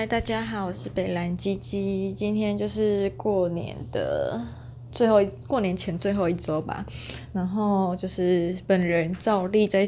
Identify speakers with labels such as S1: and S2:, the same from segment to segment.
S1: 嗨，大家好，我是北蓝鸡鸡。今天就是过年的最后，过年前最后一周吧。然后就是本人照例在。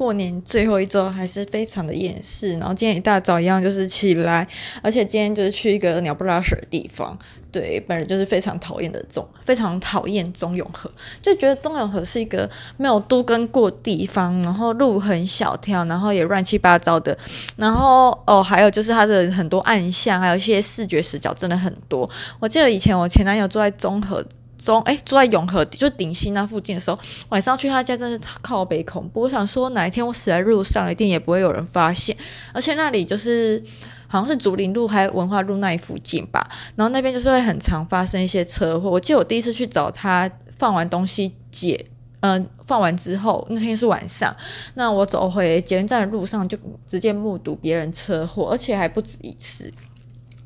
S1: 过年最后一周还是非常的厌世，然后今天一大早一样就是起来，而且今天就是去一个鸟不拉屎的地方。对，本人就是非常讨厌的中，非常讨厌中永和，就觉得中永和是一个没有都跟过地方，然后路很小条，然后也乱七八糟的，然后哦，还有就是它的很多暗巷，还有一些视觉死角真的很多。我记得以前我前男友住在中和。中哎，住在永和，就是顶溪那附近的时候，晚上去他家真是靠北恐怖。我想说，哪一天我死在路上，一定也不会有人发现。而且那里就是好像是竹林路还文化路那一附近吧，然后那边就是会很常发生一些车祸。我记得我第一次去找他放完东西解，嗯、放完之后那天是晚上，那我走回捷运站的路上就直接目睹别人车祸，而且还不止一次。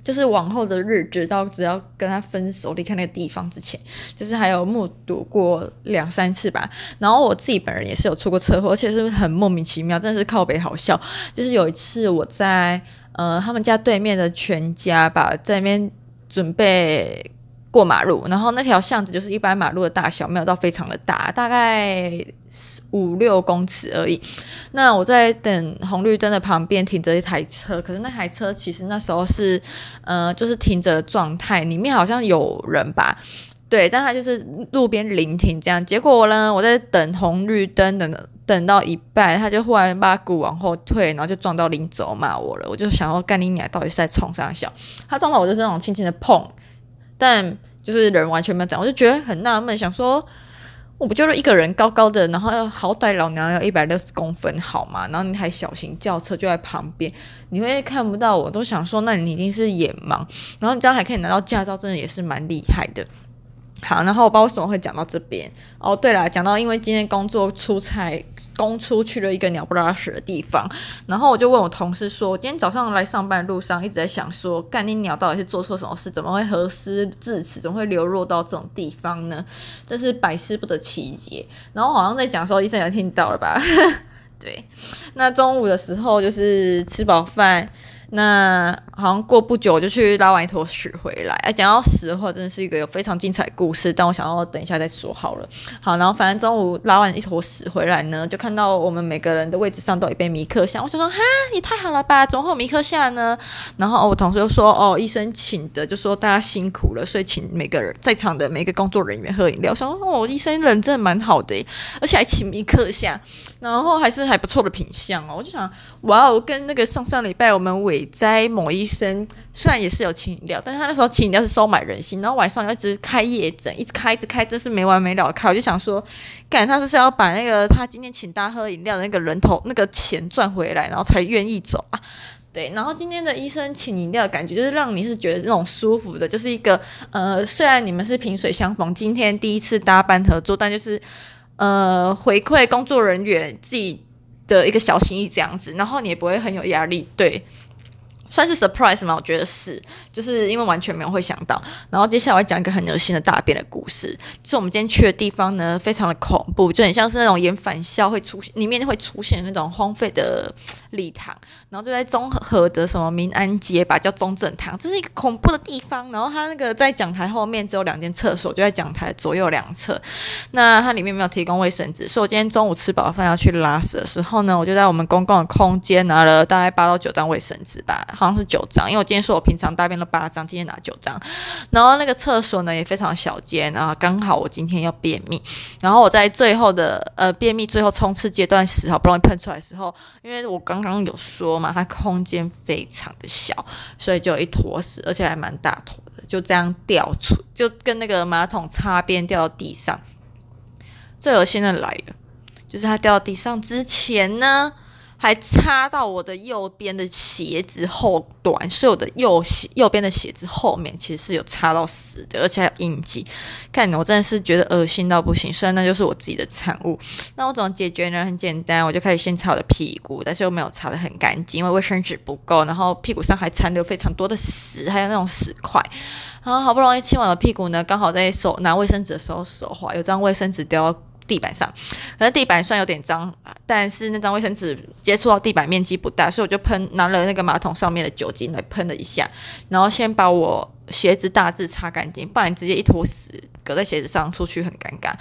S1: 就是往后的日子，到只要跟他分手离开那个地方之前，就是还有目睹过两三次吧。然后我自己本人也是有出过车祸，而且是很莫名其妙，真的是靠北好笑。就是有一次我在呃他们家对面的全家吧，在那边准备过马路，然后那条巷子就是一般马路的大小，没有到非常的大，大概五六公尺而已。那我在等红绿灯的旁边停着一台车，可是那台车其实那时候是呃就是停着的状态，里面好像有人吧，对，但他就是路边临停这样。结果呢，我在等红绿灯，等等到一半，他就忽然把鼓往后退，然后就撞到临走骂我了。我就想说干你娘，到底是在冲啥小？他撞到我就是那种轻轻的碰。但就是人完全没有讲，我就觉得很纳闷，想说我不就是一个人高高的，然后好歹老娘要一百六十公分好吗？然后你还小型轿车就在旁边，你会看不到我，都想说那你一定是眼盲，然后你这样还可以拿到驾照，真的也是蛮厉害的。好，然后我不知道为什么会讲到这边哦。对了，讲到因为今天工作出差，公出去了一个鸟不拉屎的地方，然后我就问我同事说，今天早上来上班的路上一直在想说，干你鸟到底是做错什么事，怎么会何失至此，怎么会流落到这种地方呢？真是百思不得其解。然后好像在讲说，医生也听到了吧？对，那中午的时候就是吃饱饭。那好像过不久我就去拉完一坨屎回来。哎，讲到屎的话，真的是一个有非常精彩的故事，但我想要等一下再说好了。好，然后反正中午拉完一坨屎回来呢，就看到我们每个人的位置上都有一杯米克夏。我想说，哈，也太好了吧，怎么会有米克夏呢？然后我同事就说，哦，医生请的，就说大家辛苦了，所以请每个人在场的每个工作人员喝饮料。我想说，哦，医生人真的蛮好的，而且还请米克夏，然后还是还不错的品相哦。我就想，哇哦，跟那个上上礼拜我们在某医生虽然也是有请饮料，但是他那时候请饮料是收买人心，然后晚上要一直开夜诊，一直开一直开，真是没完没了开。我就想说，干他是要把那个他今天请大家喝饮料的那个人头那个钱赚回来，然后才愿意走啊？对，然后今天的医生请饮料的感觉就是让你是觉得这种舒服的，就是一个呃，虽然你们是萍水相逢，今天第一次搭班合作，但就是呃回馈工作人员自己的一个小心意这样子，然后你也不会很有压力，对。算是 surprise 吗？我觉得是，就是因为完全没有会想到。然后接下来我要讲一个很恶心的大便的故事。就是我们今天去的地方呢，非常的恐怖，就很像是那种演返校会出现，里面会出现那种荒废的礼堂。然后就在中和的什么民安街吧，叫中正堂，这是一个恐怖的地方。然后它那个在讲台后面只有两间厕所，就在讲台左右两侧。那它里面没有提供卫生纸，所以我今天中午吃饱饭要去拉屎的时候呢，我就在我们公共的空间拿了大概八到九张卫生纸吧。好像是九张，因为我今天说我平常大便了八张，今天拿九张。然后那个厕所呢也非常小间，然后刚好我今天要便秘，然后我在最后的呃便秘最后冲刺阶段时，好不容易喷出来的时候，因为我刚刚刚有说嘛，它空间非常的小，所以就一坨屎，而且还蛮大坨的，就这样掉出，就跟那个马桶擦边掉到地上。最恶心的来了，就是它掉到地上之前呢。还插到我的右边的鞋子后端，所以我的右鞋右边的鞋子后面其实是有插到屎的，而且还有印记。看，我真的是觉得恶心到不行。虽然那就是我自己的产物，那我怎么解决呢？很简单，我就开始先擦我的屁股，但是又没有擦得很干净，因为卫生纸不够，然后屁股上还残留非常多的屎，还有那种屎块。然后好不容易清完了屁股呢，刚好在手拿卫生纸的时候手滑，有张卫生纸掉地板上，可是地板算有点脏，但是那张卫生纸接触到地板面积不大，所以我就喷拿了那个马桶上面的酒精来喷了一下，然后先把我鞋子大致擦干净，不然直接一坨屎隔在鞋子上出去很尴尬。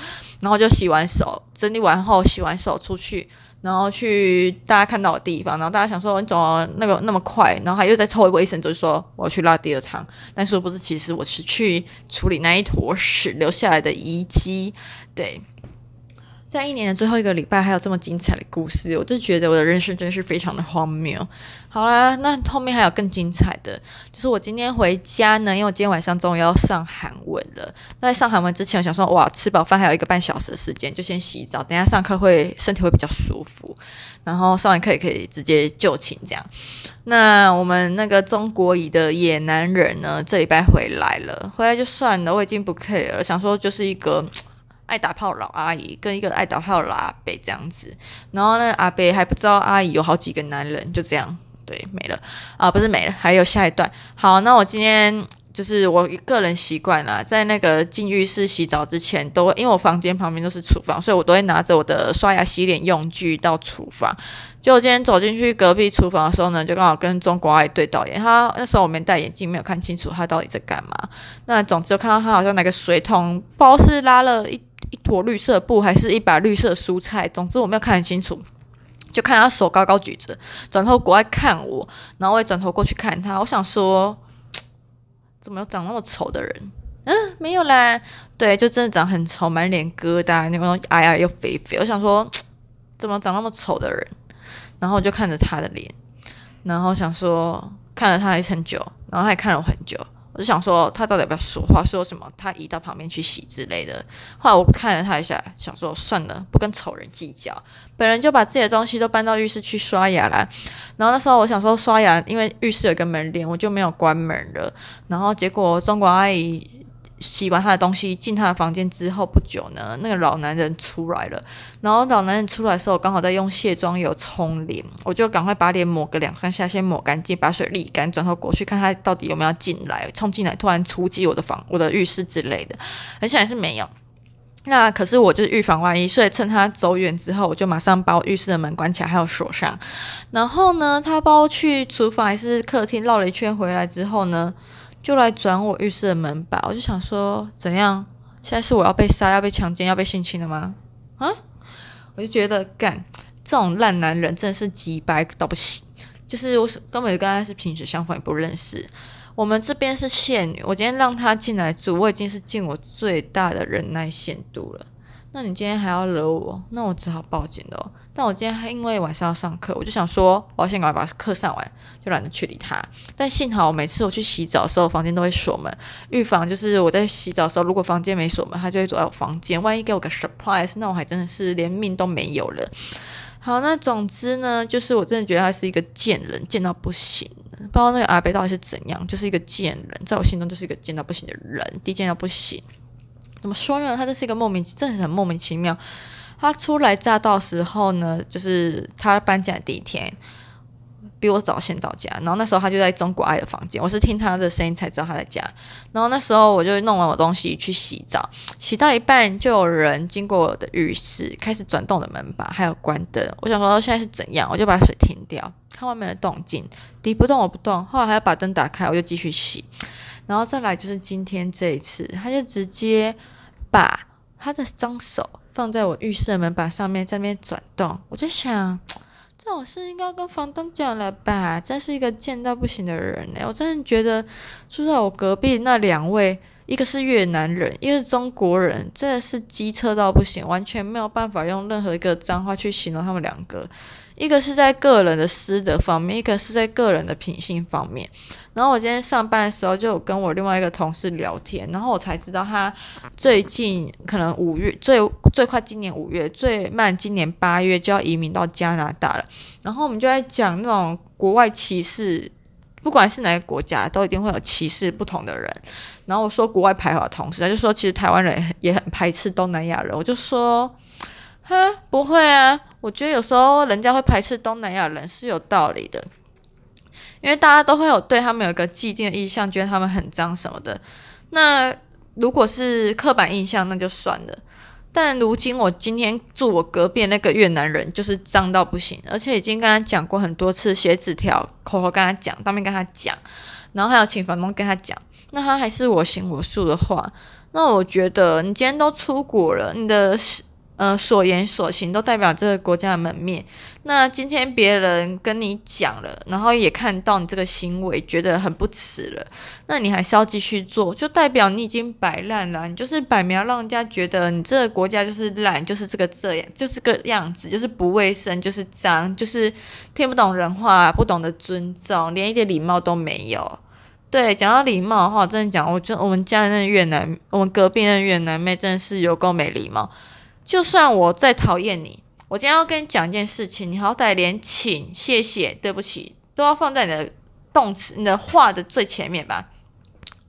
S1: 然后就洗完手，整理完后洗完手出去，然后去大家看到的地方，然后大家想说你怎么那个那么快，然后还又再抽一个卫生纸，就是说我要去拉第二趟，但是不是其实我是去处理那一坨屎留下来的遗迹，对。在一年的最后一个礼拜，还有这么精彩的故事，我就觉得我的人生真是非常的荒谬。好啦，那后面还有更精彩的，就是我今天回家呢，因为我今天晚上终于要上韩文了。那在上韩文之前，我想说，哇，吃饱饭还有一个半小时的时间，就先洗澡，等下上课会身体会比较舒服。然后上完课也可以直接就寝这样。那我们那个中国乙的野男人呢，这礼拜回来了，回来就算了，我已经不 care 了，想说就是一个。爱打炮老阿姨跟一个爱打炮老阿伯这样子，然后呢，阿伯还不知道阿姨有好几个男人，就这样，对，没了啊，不是没了，还有下一段。好，那我今天就是我个人习惯了，在那个进浴室洗澡之前，都因为我房间旁边都是厨房，所以我都会拿着我的刷牙洗脸用具到厨房。就我今天走进去隔壁厨房的时候呢，就刚好跟中国阿姨对导演。他那时候我没戴眼镜，没有看清楚他到底在干嘛。那总之就看到他好像那个水桶，不知道是拉了一。一坨绿色布，还是一把绿色蔬菜？总之我没有看很清楚，就看他手高高举着，转头过来看我，然后我也转头过去看他。我想说，怎么有长那么丑的人？嗯，没有啦，对，就真的长很丑，满脸疙瘩，那种矮矮又肥肥。我想说，怎么长那么丑的人？然后我就看着他的脸，然后想说，看了他还很久，然后他也看了我很久。我就想说，他到底要不要说话？说什么？他移到旁边去洗之类的。后来我看了他一下，想说算了，不跟丑人计较。本人就把自己的东西都搬到浴室去刷牙啦。然后那时候我想说刷牙，因为浴室有个门帘，我就没有关门了。然后结果中国阿姨。洗完他的东西，进他的房间之后不久呢，那个老男人出来了。然后老男人出来的时候，刚好在用卸妆油冲脸，我就赶快把脸抹个两三下，先抹干净，把水沥干，转头过去看他到底有没有进来，冲进来突然出击我的房、我的浴室之类的。很显然是没有。那可是我就是预防万一，所以趁他走远之后，我就马上把我浴室的门关起来，还有锁上。然后呢，他包去厨房还是客厅绕了一圈回来之后呢，就来转我浴室的门把，我就想说，怎样？现在是我要被杀、要被强奸、要被性侵了吗？啊！我就觉得，干这种烂男人真的是机掰到不行。就是我根本就跟他是萍水相逢，也不认识。我们这边是现女，我今天让他进来住，我已经是尽我最大的忍耐限度了。那你今天还要惹我，那我只好报警了。但我今天还因为晚上要上课，我就想说，我要先赶快把课上完，就懒得去理他。但幸好每次我去洗澡的时候，房间都会锁门，预防就是我在洗澡的时候，如果房间没锁门，他就会走到我房间，万一给我个 surprise，那我还真的是连命都没有了。好，那总之呢，就是我真的觉得他是一个贱人，贱到不行。不知道那个阿伯到底是怎样，就是一个贱人，在我心中就是一个贱到不行的人，低贱到不行。怎么说呢？他这是一个莫名，真的很莫名其妙。他初来乍到时候呢，就是他搬进来第一天，比我早先到家。然后那时候他就在中国爱的房间，我是听他的声音才知道他在家。然后那时候我就弄完我东西去洗澡，洗到一半就有人经过我的浴室，开始转动的门把，还有关灯。我想说现在是怎样，我就把水停掉，看外面的动静，敌不动我不动。后来还要把灯打开，我就继续洗。然后再来就是今天这一次，他就直接。把他的脏手放在我浴室门把上面，在那边转动。我就想，这种事应该跟房东讲了吧？真是一个贱到不行的人呢！我真的觉得住在我隔壁那两位，一个是越南人，一个是中国人，真的是机车到不行，完全没有办法用任何一个脏话去形容他们两个。一个是在个人的私德方面，一个是在个人的品性方面。然后我今天上班的时候，就有跟我另外一个同事聊天，然后我才知道他最近可能五月最最快今年五月，最慢今年八月就要移民到加拿大了。然后我们就在讲那种国外歧视，不管是哪个国家，都一定会有歧视不同的人。然后我说国外排华同事，他就说其实台湾人也很排斥东南亚人。我就说。哈，不会啊！我觉得有时候人家会排斥东南亚人是有道理的，因为大家都会有对他们有一个既定的印象，觉得他们很脏什么的。那如果是刻板印象，那就算了。但如今我今天住我隔壁那个越南人就是脏到不行，而且已经跟他讲过很多次，写纸条、口头跟他讲，当面跟他讲，然后还有请房东跟他讲，那他还是我行我素的话，那我觉得你今天都出国了，你的。呃，所言所行都代表这个国家的门面。那今天别人跟你讲了，然后也看到你这个行为，觉得很不齿了，那你还是要继续做，就代表你已经摆烂了。你就是摆明让人家觉得你这个国家就是烂，就是这个这样，就是个样子，就是不卫生，就是脏，就是听不懂人话，不懂得尊重，连一点礼貌都没有。对，讲到礼貌的话，我真的讲，我就我们家那越南，我们隔壁那越南妹真的是有够没礼貌。就算我再讨厌你，我今天要跟你讲一件事情，你好歹连请、谢谢、对不起都要放在你的动词、你的话的最前面吧。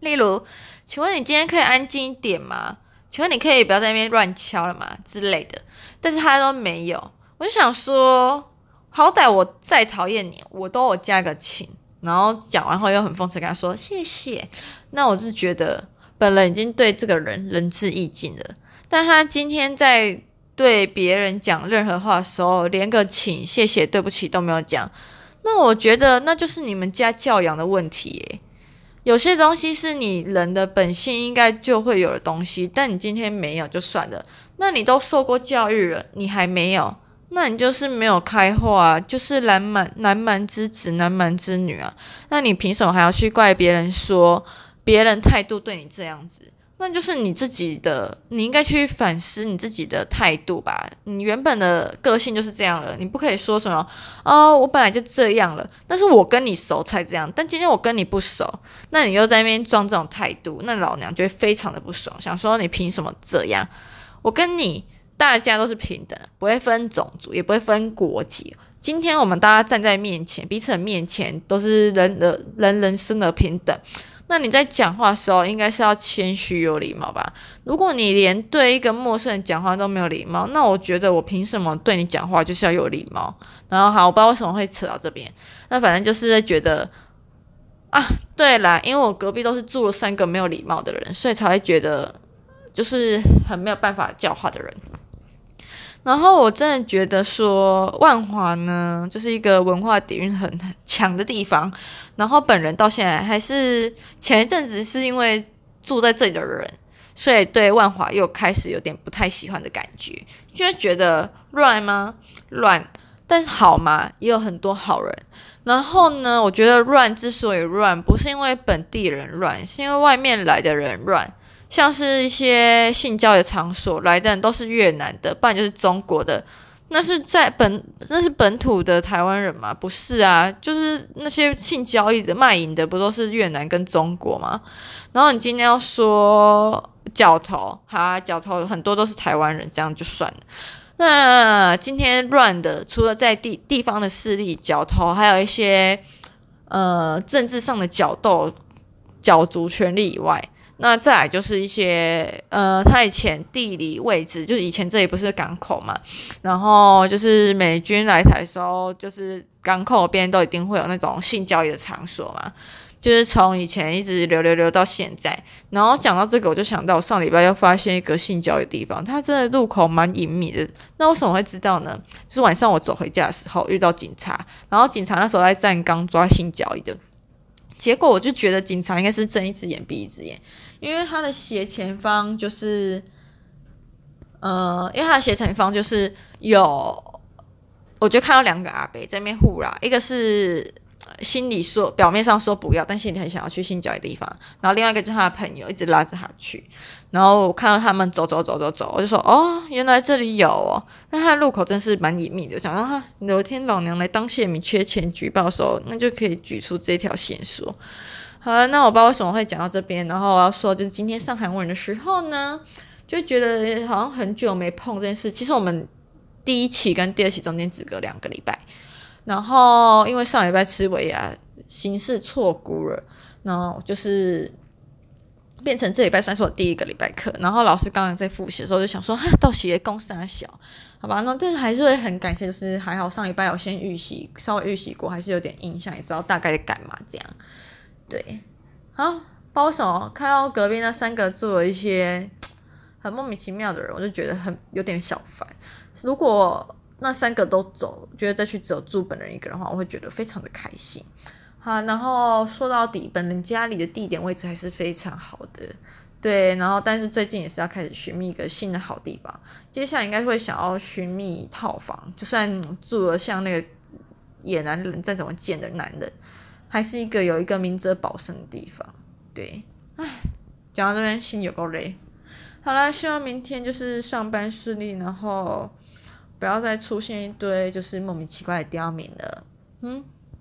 S1: 例如，请问你今天可以安静一点吗？请问你可以不要在那边乱敲了吗？之类的。但是他都没有，我就想说，好歹我再讨厌你，我都有加个请，然后讲完后又很讽刺跟他说谢谢。那我是觉得本人已经对这个人仁至义尽了。但他今天在对别人讲任何话的时候，连个请、谢谢、对不起都没有讲，那我觉得那就是你们家教养的问题耶。有些东西是你人的本性应该就会有的东西，但你今天没有就算了。那你都受过教育了，你还没有，那你就是没有开化，啊就是南蛮南蛮之子、南蛮之女啊。那你凭什么还要去怪别人说别人态度对你这样子？那就是你自己的，你应该去反思你自己的态度吧。你原本的个性就是这样了，你不可以说什么哦，我本来就这样了，但是我跟你熟才这样，但今天我跟你不熟，那你又在那边装这种态度，那老娘就会非常的不爽，想说你凭什么这样？我跟你大家都是平等，不会分种族，也不会分国籍。今天我们大家站在面前，彼此的面前都是人的人人生而平等。那你在讲话的时候，应该是要谦虚有礼貌吧？如果你连对一个陌生人讲话都没有礼貌，那我觉得我凭什么对你讲话就是要有礼貌？然后好，我不知道为什么会扯到这边。那反正就是觉得啊，对啦，因为我隔壁都是住了三个没有礼貌的人，所以才会觉得就是很没有办法教化的人。然后我真的觉得说万华呢，就是一个文化底蕴很强的地方。然后本人到现在还是前一阵子是因为住在这里的人，所以对万华又开始有点不太喜欢的感觉，就会觉得乱吗？乱，但是好嘛？也有很多好人。然后呢，我觉得乱之所以乱，不是因为本地人乱，是因为外面来的人乱。像是一些性交易场所来的人都是越南的，不然就是中国的。那是在本那是本土的台湾人吗？不是啊，就是那些性交易的卖淫的，不都是越南跟中国吗？然后你今天要说角头，哈，角头很多都是台湾人，这样就算了。那今天乱的，除了在地地方的势力角头，还有一些呃政治上的角斗、角逐权力以外。那再来就是一些，呃，他以前地理位置，就是以前这里不是港口嘛，然后就是美军来台时候，就是港口边都一定会有那种性交易的场所嘛，就是从以前一直流流流到现在。然后讲到这个，我就想到我上礼拜又发现一个性交易的地方，它真的入口蛮隐秘的。那为什么会知道呢？就是晚上我走回家的时候遇到警察，然后警察那时候在站岗抓性交易的。结果我就觉得警察应该是睁一只眼闭一只眼，因为他的斜前方就是，呃，因为他的斜前方就是有，我就看到两个阿伯在那边互拉，一个是心里说表面上说不要，但心里很想要去性交的地方，然后另外一个就是他的朋友一直拉着他去。然后我看到他们走走走走走，我就说哦，原来这里有哦。那他的入口真是蛮隐秘的。我想说哈，有一天老娘来当县民缺钱举报的时候，那就可以举出这条线索。好了，那我不知道为什么会讲到这边。然后我要说，就是今天上韩文的时候呢，就觉得好像很久没碰这件事。其实我们第一期跟第二期中间只隔两个礼拜。然后因为上礼拜吃尾牙，形势错估了，然后就是。变成这礼拜算是我第一个礼拜课，然后老师刚刚在复习的时候就想说，哈，到时公司还小，好吧，那但是还是会很感谢，就是还好上礼拜有先预习，稍微预习过，还是有点印象，也知道大概在干嘛这样。对，好，包手看到隔壁那三个做了一些 很莫名其妙的人，我就觉得很有点小烦。如果那三个都走，觉得再去只有住本人一个人的话，我会觉得非常的开心。好，然后说到底，本人家里的地点位置还是非常好的，对。然后，但是最近也是要开始寻觅一个新的好地方，接下来应该会想要寻觅套房，就算住了像那个野男人再怎么贱的男人，还是一个有一个明哲保身的地方。对，唉，讲到这边心有够累。好了，希望明天就是上班顺利，然后不要再出现一堆就是莫名其妙的刁民了。嗯。